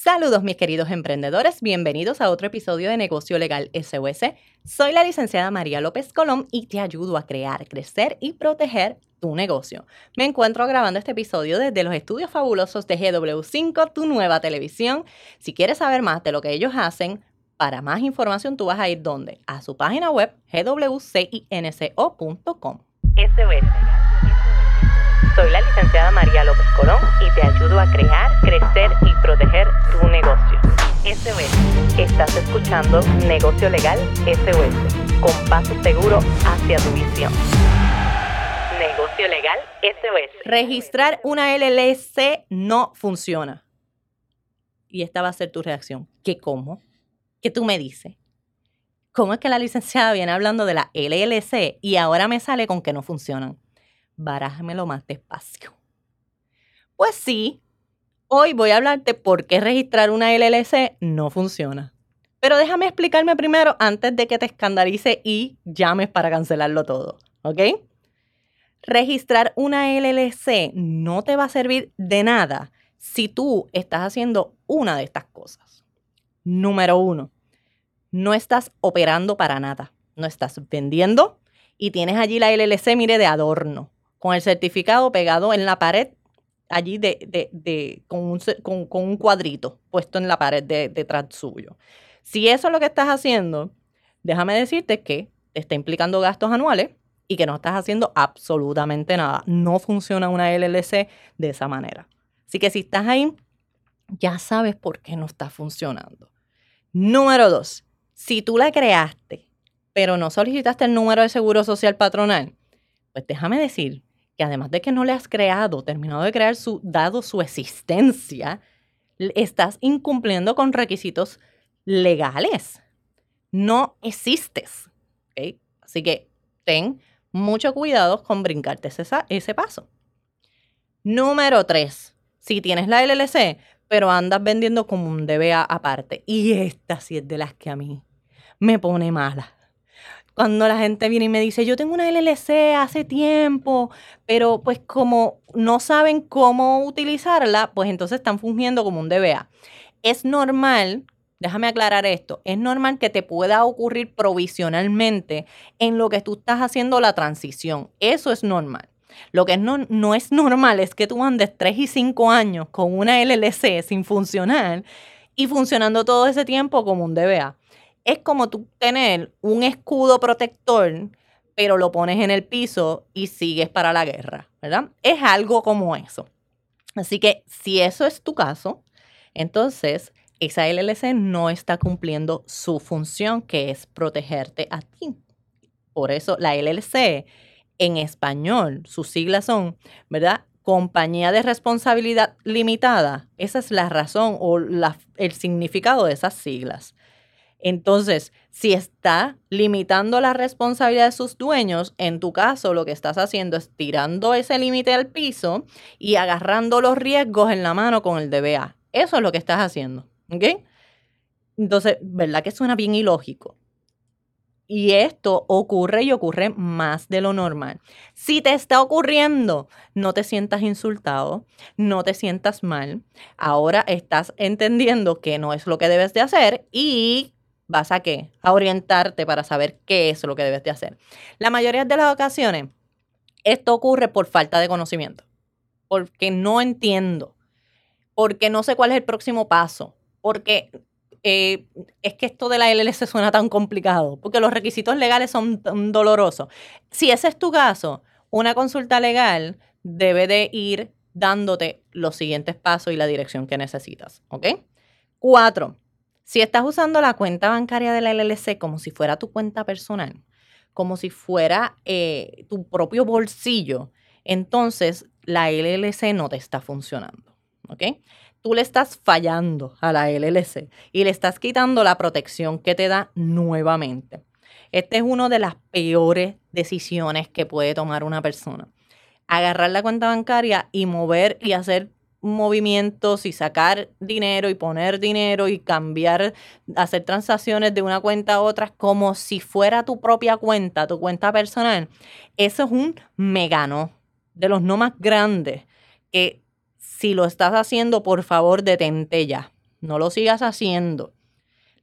Saludos mis queridos emprendedores, bienvenidos a otro episodio de Negocio Legal SOS. Soy la licenciada María López Colón y te ayudo a crear, crecer y proteger tu negocio. Me encuentro grabando este episodio desde los estudios fabulosos de GW5, tu nueva televisión. Si quieres saber más de lo que ellos hacen, para más información tú vas a ir donde? A su página web gwcinco.com. SOS. Soy la licenciada María López Colón y te ayudo a crear, crecer y proteger tu negocio. SOS. Estás escuchando Negocio Legal SOS, con paso seguro hacia tu visión. Negocio Legal SOS. Registrar una LLC no funciona. Y esta va a ser tu reacción. ¿Qué cómo? ¿Qué tú me dices? ¿Cómo es que la licenciada viene hablando de la LLC y ahora me sale con que no funcionan? Barájamelo más despacio. Pues sí, hoy voy a hablarte por qué registrar una LLC no funciona. Pero déjame explicarme primero antes de que te escandalice y llames para cancelarlo todo, ¿ok? Registrar una LLC no te va a servir de nada si tú estás haciendo una de estas cosas. Número uno, no estás operando para nada. No estás vendiendo y tienes allí la LLC, mire, de adorno con el certificado pegado en la pared, allí de, de, con, un, cuadrito puesto en la pared detrás suyo. Si eso es lo que estás haciendo, déjame decirte que te está implicando gastos anuales y que no estás haciendo absolutamente nada. No funciona una LLC de esa manera. Así que si estás ahí, ya sabes por qué no está funcionando. Número dos, si tú la creaste, pero no solicitaste el número de seguro social patronal, pues déjame decir que además de que no le has creado, terminado de crear su, dado su existencia, estás incumpliendo con requisitos legales. No existes. Así que ten mucho cuidado con brincarte ese, ese paso. Número tres, si tienes la LLC, pero andas vendiendo como un DBA aparte. Y esta sí es de las que a mí me pone mala cuando la gente viene y me dice, yo tengo una LLC hace tiempo, pero pues como no saben cómo utilizarla, pues entonces están fungiendo como un DBA. Es normal, déjame aclarar esto, es normal que te pueda ocurrir provisionalmente en lo que tú estás haciendo la transición. Eso es normal. Lo que no, no es normal es que tú andes 3 y 5 años con una LLC sin funcionar y funcionando todo ese tiempo como un DBA es como tú tener un escudo protector, pero lo pones en el piso y sigues para la guerra, ¿verdad? Es algo como eso. Así que si eso es tu caso, entonces esa LLC no está cumpliendo su función, que es protegerte a ti. Por eso la LLC en español, sus siglas son, ¿verdad? Compañía de responsabilidad limitada. Esa es la razón o el significado de esas siglas. Entonces, si está limitando la responsabilidad de sus dueños, en tu caso lo que estás haciendo es tirando ese límite al piso y agarrando los riesgos en la mano con el DBA. Eso es lo que estás haciendo. ¿Ok? Entonces, ¿verdad que suena bien ilógico? Y esto ocurre y ocurre más de lo normal. Si te está ocurriendo, no te sientas insultado, no te sientas mal. Ahora estás entendiendo que no es lo que debes de hacer y vas a qué? A orientarte para saber qué es lo que debes de hacer. La mayoría de las ocasiones, esto ocurre por falta de conocimiento, porque no entiendo, porque no sé cuál es el próximo paso, porque eh, es que esto de la LLC suena tan complicado, porque los requisitos legales son dolorosos. Si ese es tu caso, una consulta legal debe de ir dándote los siguientes pasos y la dirección que necesitas, ¿ok? Cuatro, si estás usando la cuenta bancaria de la LLC como si fuera tu cuenta personal, como si fuera eh, tu propio bolsillo, entonces la LLC no te está funcionando. ¿Ok? Tú le estás fallando a la LLC y le estás quitando la protección que te da nuevamente. Esta es una de las peores decisiones que puede tomar una persona. Agarrar la cuenta bancaria y mover y hacer movimientos y sacar dinero y poner dinero y cambiar, hacer transacciones de una cuenta a otra como si fuera tu propia cuenta, tu cuenta personal, eso es un megano de los no más grandes que si lo estás haciendo, por favor, detente ya. no lo sigas haciendo.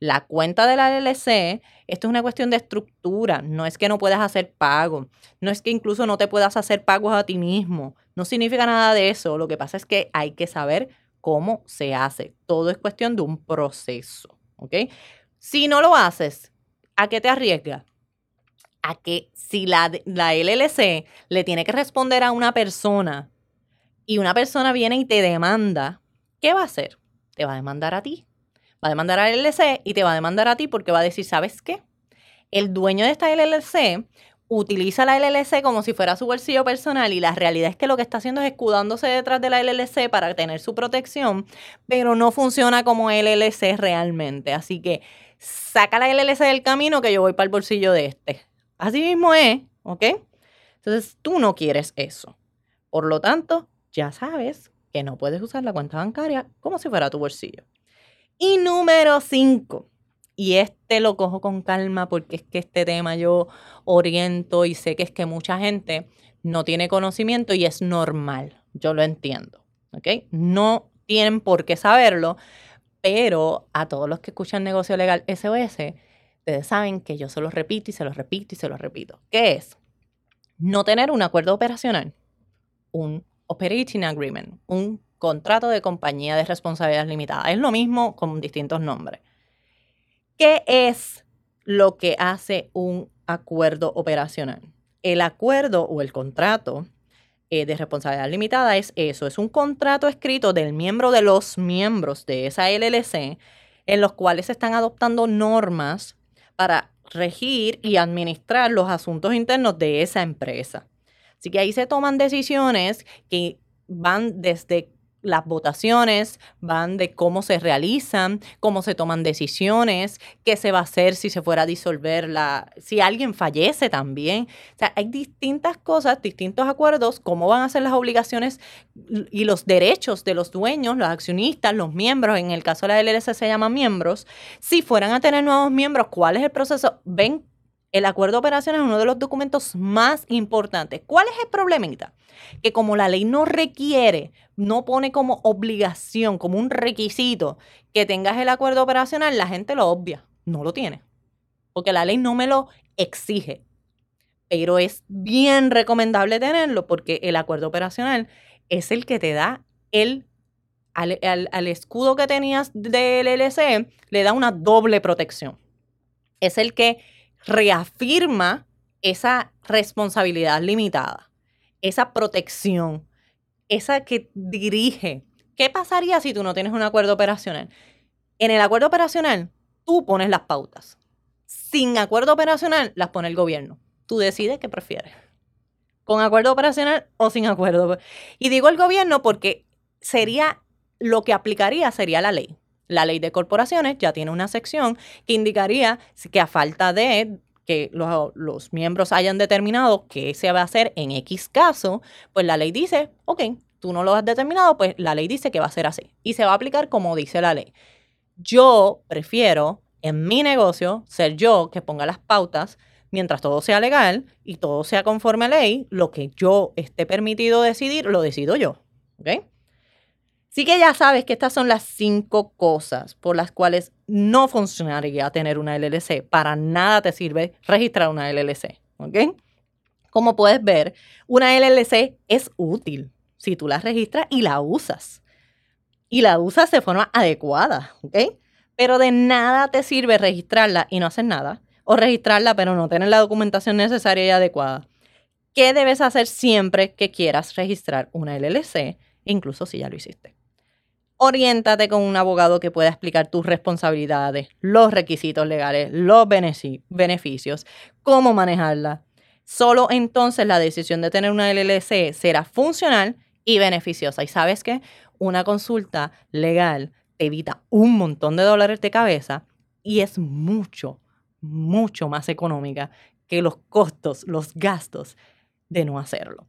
La cuenta de la LLC, esto es una cuestión de estructura, no es que no puedas hacer pagos, no es que incluso no te puedas hacer pagos a ti mismo, no significa nada de eso, lo que pasa es que hay que saber cómo se hace, todo es cuestión de un proceso, ¿ok? Si no lo haces, ¿a qué te arriesgas? A que si la, la LLC le tiene que responder a una persona y una persona viene y te demanda, ¿qué va a hacer? Te va a demandar a ti va a demandar a LLC y te va a demandar a ti porque va a decir, ¿sabes qué? El dueño de esta LLC utiliza la LLC como si fuera su bolsillo personal y la realidad es que lo que está haciendo es escudándose detrás de la LLC para tener su protección, pero no funciona como LLC realmente. Así que saca la LLC del camino que yo voy para el bolsillo de este. Así mismo es, ¿ok? Entonces tú no quieres eso. Por lo tanto, ya sabes que no puedes usar la cuenta bancaria como si fuera tu bolsillo. Y número cinco, y este lo cojo con calma porque es que este tema yo oriento y sé que es que mucha gente no tiene conocimiento y es normal, yo lo entiendo, ¿ok? No tienen por qué saberlo, pero a todos los que escuchan negocio legal SOS, ustedes saben que yo se los repito y se los repito y se los repito. ¿Qué es? No tener un acuerdo operacional, un operating agreement, un contrato de compañía de responsabilidad limitada. Es lo mismo con distintos nombres. ¿Qué es lo que hace un acuerdo operacional? El acuerdo o el contrato eh, de responsabilidad limitada es eso, es un contrato escrito del miembro de los miembros de esa LLC en los cuales se están adoptando normas para regir y administrar los asuntos internos de esa empresa. Así que ahí se toman decisiones que van desde las votaciones van de cómo se realizan, cómo se toman decisiones, qué se va a hacer si se fuera a disolver la, si alguien fallece también. O sea, hay distintas cosas, distintos acuerdos, cómo van a ser las obligaciones y los derechos de los dueños, los accionistas, los miembros, en el caso de la LLC se llaman miembros, si fueran a tener nuevos miembros, ¿cuál es el proceso? Ven el acuerdo operacional es uno de los documentos más importantes. ¿Cuál es el problemita? Que como la ley no requiere, no pone como obligación, como un requisito que tengas el acuerdo operacional, la gente lo obvia, no lo tiene. Porque la ley no me lo exige. Pero es bien recomendable tenerlo porque el acuerdo operacional es el que te da el al, al, escudo que tenías del LLC, le da una doble protección. Es el que reafirma esa responsabilidad limitada, esa protección, esa que dirige. ¿Qué pasaría si tú no tienes un acuerdo operacional? En el acuerdo operacional, tú pones las pautas. Sin acuerdo operacional, las pone el gobierno. Tú decides qué prefieres. ¿Con acuerdo operacional o sin acuerdo? Y digo el gobierno porque sería lo que aplicaría sería la ley. La ley de corporaciones ya tiene una sección que indicaría que a falta de que los, miembros hayan determinado que se va a hacer en X caso, pues la ley dice, ok, tú no lo has determinado, pues la ley dice que va a ser así y se va a aplicar como dice la ley. Yo prefiero en mi negocio ser yo que ponga las pautas mientras todo sea legal y todo sea conforme a ley, lo que yo esté permitido decidir, lo decido yo. ¿Ok? Así que ya sabes que estas son las cinco cosas por las cuales no funcionaría tener una LLC. Para nada te sirve registrar una LLC. ¿Ok? Como puedes ver, una LLC es útil si tú la registras y la usas. Y la usas de forma adecuada. ¿Ok? Pero de nada te sirve registrarla y no hacer nada. O registrarla pero no tener la documentación necesaria y adecuada. ¿Qué debes hacer siempre que quieras registrar una LLC, incluso si ya lo hiciste? Oriéntate con un abogado que pueda explicar tus responsabilidades, los requisitos legales, los beneficios, cómo manejarla. Solo entonces la decisión de tener una LLC será funcional y beneficiosa. Y sabes que una consulta legal te evita un montón de dólares de cabeza y es mucho, mucho más económica que los costos, los gastos de no hacerlo.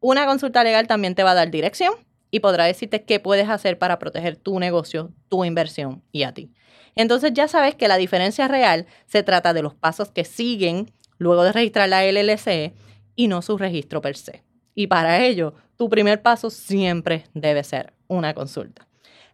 Una consulta legal también te va a dar dirección y podrá decirte qué puedes hacer para proteger tu negocio, tu inversión y a ti. Entonces ya sabes que la diferencia real se trata de los pasos que siguen luego de registrar la LLC y no su registro per se. Y para ello, tu primer paso siempre debe ser una consulta.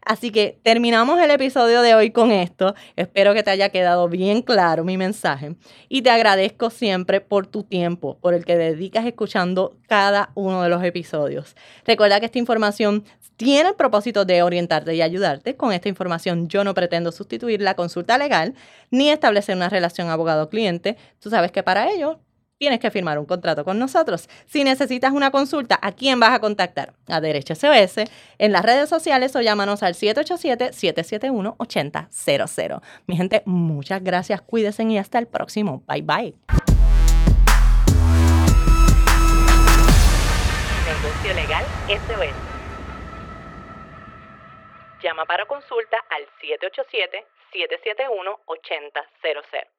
Así que terminamos el episodio de hoy con esto. Espero que te haya quedado bien claro mi mensaje y te agradezco siempre por tu tiempo, por el que dedicas escuchando cada uno de los episodios. Recuerda que esta información tiene el propósito de orientarte y ayudarte. Con esta información yo no pretendo sustituir la consulta legal ni establecer una relación abogado-cliente. Tú sabes que para ello tienes que firmar un contrato con nosotros. Si necesitas una consulta, ¿a quién vas a contactar? A Derecho SOS, en las redes sociales o llámanos al 787-771-8000. Mi gente, muchas gracias, cuídense y hasta el próximo. Bye bye. Negocio Legal SOS. Llama para consulta al 787-771-8000.